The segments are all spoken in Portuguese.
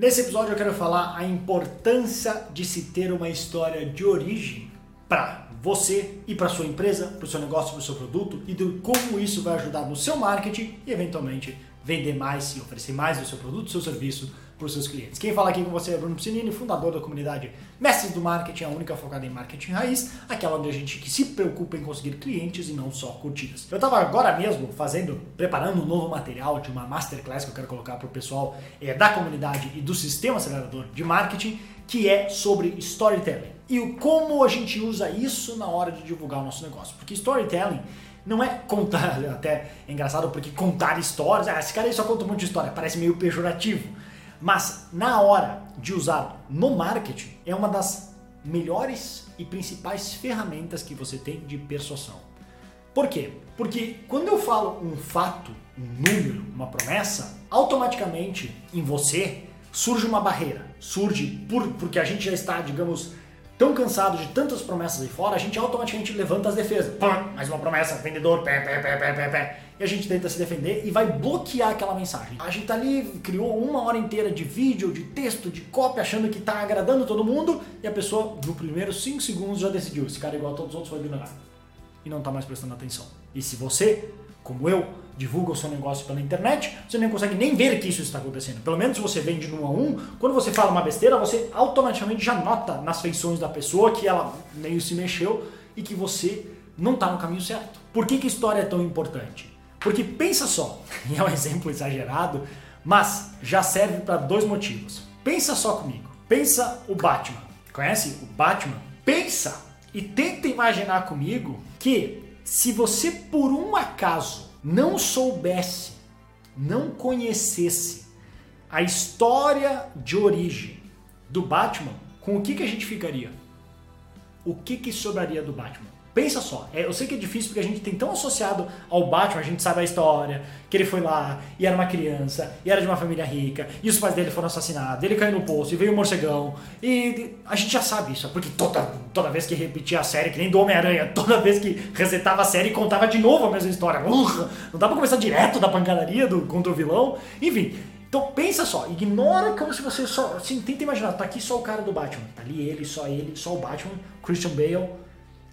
Nesse episódio eu quero falar a importância de se ter uma história de origem para você e para sua empresa, para o seu negócio, para o seu produto e de como isso vai ajudar no seu marketing e eventualmente vender mais e oferecer mais do seu produto, seu serviço para os seus clientes. Quem fala aqui com você é Bruno Piscinini, fundador da comunidade Mestres do Marketing, a única focada em marketing raiz, aquela onde a gente que se preocupa em conseguir clientes e não só curtidas. Eu estava agora mesmo fazendo, preparando um novo material de uma masterclass que eu quero colocar para o pessoal é, da comunidade e do sistema acelerador de marketing, que é sobre storytelling. E o como a gente usa isso na hora de divulgar o nosso negócio. Porque storytelling não é contar, até é engraçado porque contar histórias, ah, esse cara aí só conta um monte de história, parece meio pejorativo. Mas na hora de usar no marketing, é uma das melhores e principais ferramentas que você tem de persuasão. Por quê? Porque quando eu falo um fato, um número, uma promessa, automaticamente em você surge uma barreira. Surge por, porque a gente já está, digamos, tão cansado de tantas promessas aí fora, a gente automaticamente levanta as defesas. Pum, mais uma promessa, vendedor, pé, pé, pé, pé, pé, pé. E a gente tenta se defender e vai bloquear aquela mensagem. A gente tá ali, criou uma hora inteira de vídeo, de texto, de cópia, achando que tá agradando todo mundo, e a pessoa, no primeiro 5 segundos, já decidiu, esse cara é igual a todos os outros, vai ignorar. E não tá mais prestando atenção. E se você, como eu, divulga o seu negócio pela internet, você nem consegue nem ver que isso está acontecendo. Pelo menos você vende no a um, quando você fala uma besteira, você automaticamente já nota nas feições da pessoa que ela meio se mexeu e que você não está no caminho certo. Por que, que história é tão importante? Porque pensa só, e é um exemplo exagerado, mas já serve para dois motivos. Pensa só comigo. Pensa o Batman. Conhece o Batman? Pensa e tenta imaginar comigo que se você por um acaso não soubesse, não conhecesse a história de origem do Batman, com o que, que a gente ficaria? O que, que sobraria do Batman? Pensa só, é, eu sei que é difícil porque a gente tem tão associado ao Batman, a gente sabe a história, que ele foi lá e era uma criança, e era de uma família rica, e os pais dele foram assassinados, ele caiu no poço, e veio o um morcegão, e a gente já sabe isso, porque toda, toda vez que repetia a série, que nem do Homem-Aranha, toda vez que resetava a série, contava de novo a mesma história. Urra, não dá pra começar direto da pancadaria do, contra o vilão, enfim. Então pensa só, ignora como se você só. Assim, tenta imaginar, tá aqui só o cara do Batman. Tá ali ele, só ele, só o Batman, Christian Bale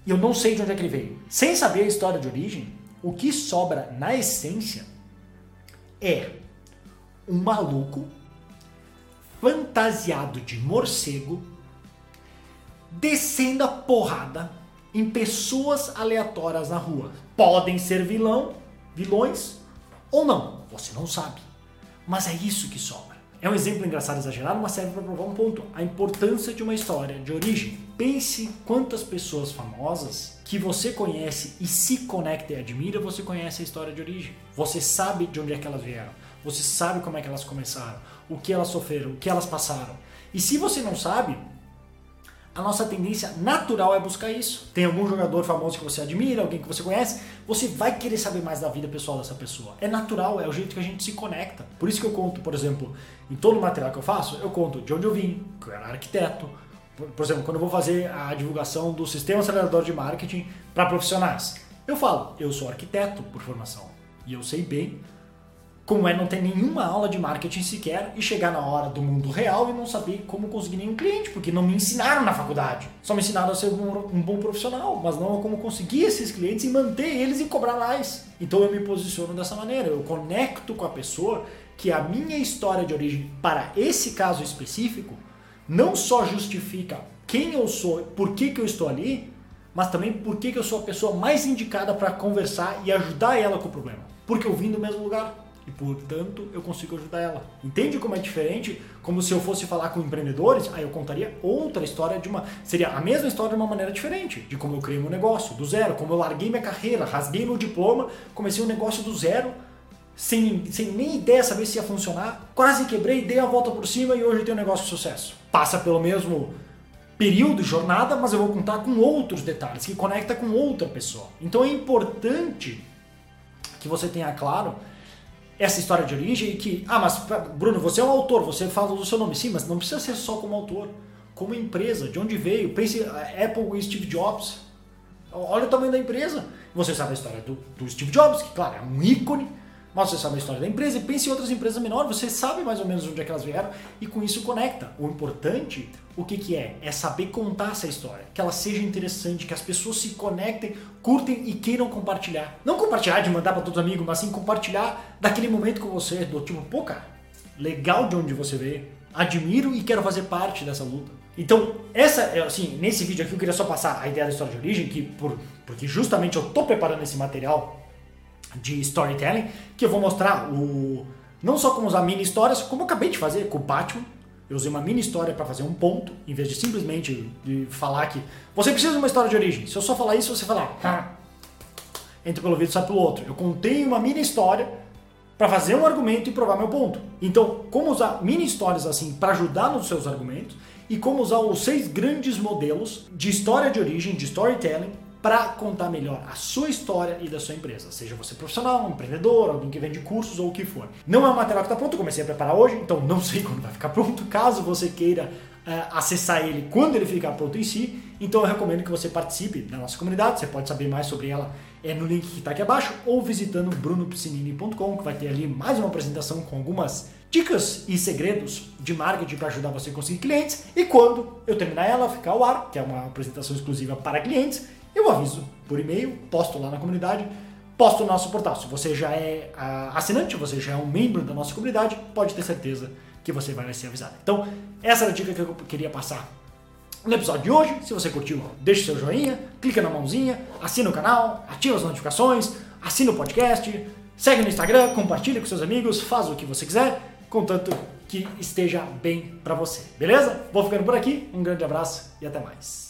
e eu não sei de onde é que ele veio. Sem saber a história de origem, o que sobra na essência é um maluco fantasiado de morcego descendo a porrada em pessoas aleatórias na rua. Podem ser vilão, vilões ou não, você não sabe. Mas é isso que sobra. É um exemplo engraçado exagerado, mas serve para provar um ponto: a importância de uma história de origem. Pense quantas pessoas famosas que você conhece e se conecta e admira, você conhece a história de origem. Você sabe de onde é que elas vieram. Você sabe como é que elas começaram, o que elas sofreram, o que elas passaram. E se você não sabe, a nossa tendência natural é buscar isso. Tem algum jogador famoso que você admira, alguém que você conhece, você vai querer saber mais da vida pessoal dessa pessoa. É natural, é o jeito que a gente se conecta. Por isso que eu conto, por exemplo, em todo o material que eu faço, eu conto de onde eu vim, que eu era arquiteto. Por, exemplo, quando eu vou fazer a divulgação do sistema acelerador de marketing para profissionais, eu falo, eu sou arquiteto por formação e eu sei bem como é não ter nenhuma aula de marketing sequer e chegar na hora do mundo real e não saber como conseguir nenhum cliente, porque não me ensinaram na faculdade. Só me ensinaram a ser um, um, bom profissional, mas não como conseguir esses clientes e manter eles e cobrar mais. Então eu me posiciono dessa maneira, eu conecto com a pessoa que a minha história de origem para esse caso específico não só justifica quem eu sou, por que, que eu estou ali, mas também por que, que eu sou a pessoa mais indicada para conversar e ajudar ela com o problema. Porque eu vim do mesmo lugar e portanto eu consigo ajudar ela. Entende como é diferente? Como se eu fosse falar com empreendedores, aí eu contaria outra história de uma. Seria a mesma história de uma maneira diferente, de como eu criei meu negócio, do zero, como eu larguei minha carreira, rasguei meu diploma, comecei um negócio do zero, sem, sem nem ideia saber se ia funcionar, quase quebrei, dei a volta por cima e hoje eu tenho um negócio de sucesso. Passa pelo mesmo período, jornada, mas eu vou contar com outros detalhes, que conecta com outra pessoa. Então é importante que você tenha claro essa história de origem e que, ah, mas Bruno, você é um autor, você fala do seu nome, sim, mas não precisa ser só como autor, como empresa, de onde veio. Pense Apple e Steve Jobs. Olha o tamanho da empresa. Você sabe a história do, do Steve Jobs, que, claro, é um ícone, mas você sabe a história da empresa e pense em outras empresas menores, você sabe mais ou menos onde é que elas vieram e com isso conecta. O importante, o que, que é? É saber contar essa história, que ela seja interessante, que as pessoas se conectem, curtem e queiram compartilhar. Não compartilhar de mandar para todos os amigos, mas sim compartilhar daquele momento com você, do tipo, pô, cara, legal de onde você veio, admiro e quero fazer parte dessa luta. Então, essa, é, assim, nesse vídeo aqui eu queria só passar a ideia da história de origem, que por, porque justamente eu tô preparando esse material de storytelling, que eu vou mostrar o não só como usar mini histórias, como eu acabei de fazer com o Batman. Eu usei uma mini história para fazer um ponto, em vez de simplesmente de falar que você precisa de uma história de origem. Se eu só falar isso, você falar, ah, entra pelo vídeo e sai pelo outro. Eu contei uma mini história para fazer um argumento e provar meu ponto. Então, como usar mini histórias assim para ajudar nos seus argumentos e como usar os seis grandes modelos de história de origem, de storytelling, para contar melhor a sua história e da sua empresa, seja você profissional, um empreendedor, alguém que vende cursos ou o que for. Não é um material que está pronto, comecei a preparar hoje, então não sei quando vai ficar pronto. Caso você queira uh, acessar ele quando ele ficar pronto em si, então eu recomendo que você participe da nossa comunidade. Você pode saber mais sobre ela é no link que está aqui abaixo ou visitando brunopiscinini.com, que vai ter ali mais uma apresentação com algumas dicas e segredos de marketing para ajudar você a conseguir clientes. E quando eu terminar ela, ficar ao ar, que é uma apresentação exclusiva para clientes, eu aviso por e-mail, posto lá na comunidade, posto no nosso portal. Se você já é uh, assinante, você já é um membro da nossa comunidade, pode ter certeza que você vai ser avisado. Então, essa era a dica que eu queria passar no episódio de hoje. Se você curtiu, deixe seu joinha, clica na mãozinha, assina o canal, ativa as notificações, assina o podcast, segue no Instagram, compartilha com seus amigos, faz o que você quiser, contanto que esteja bem para você. Beleza? Vou ficando por aqui, um grande abraço e até mais.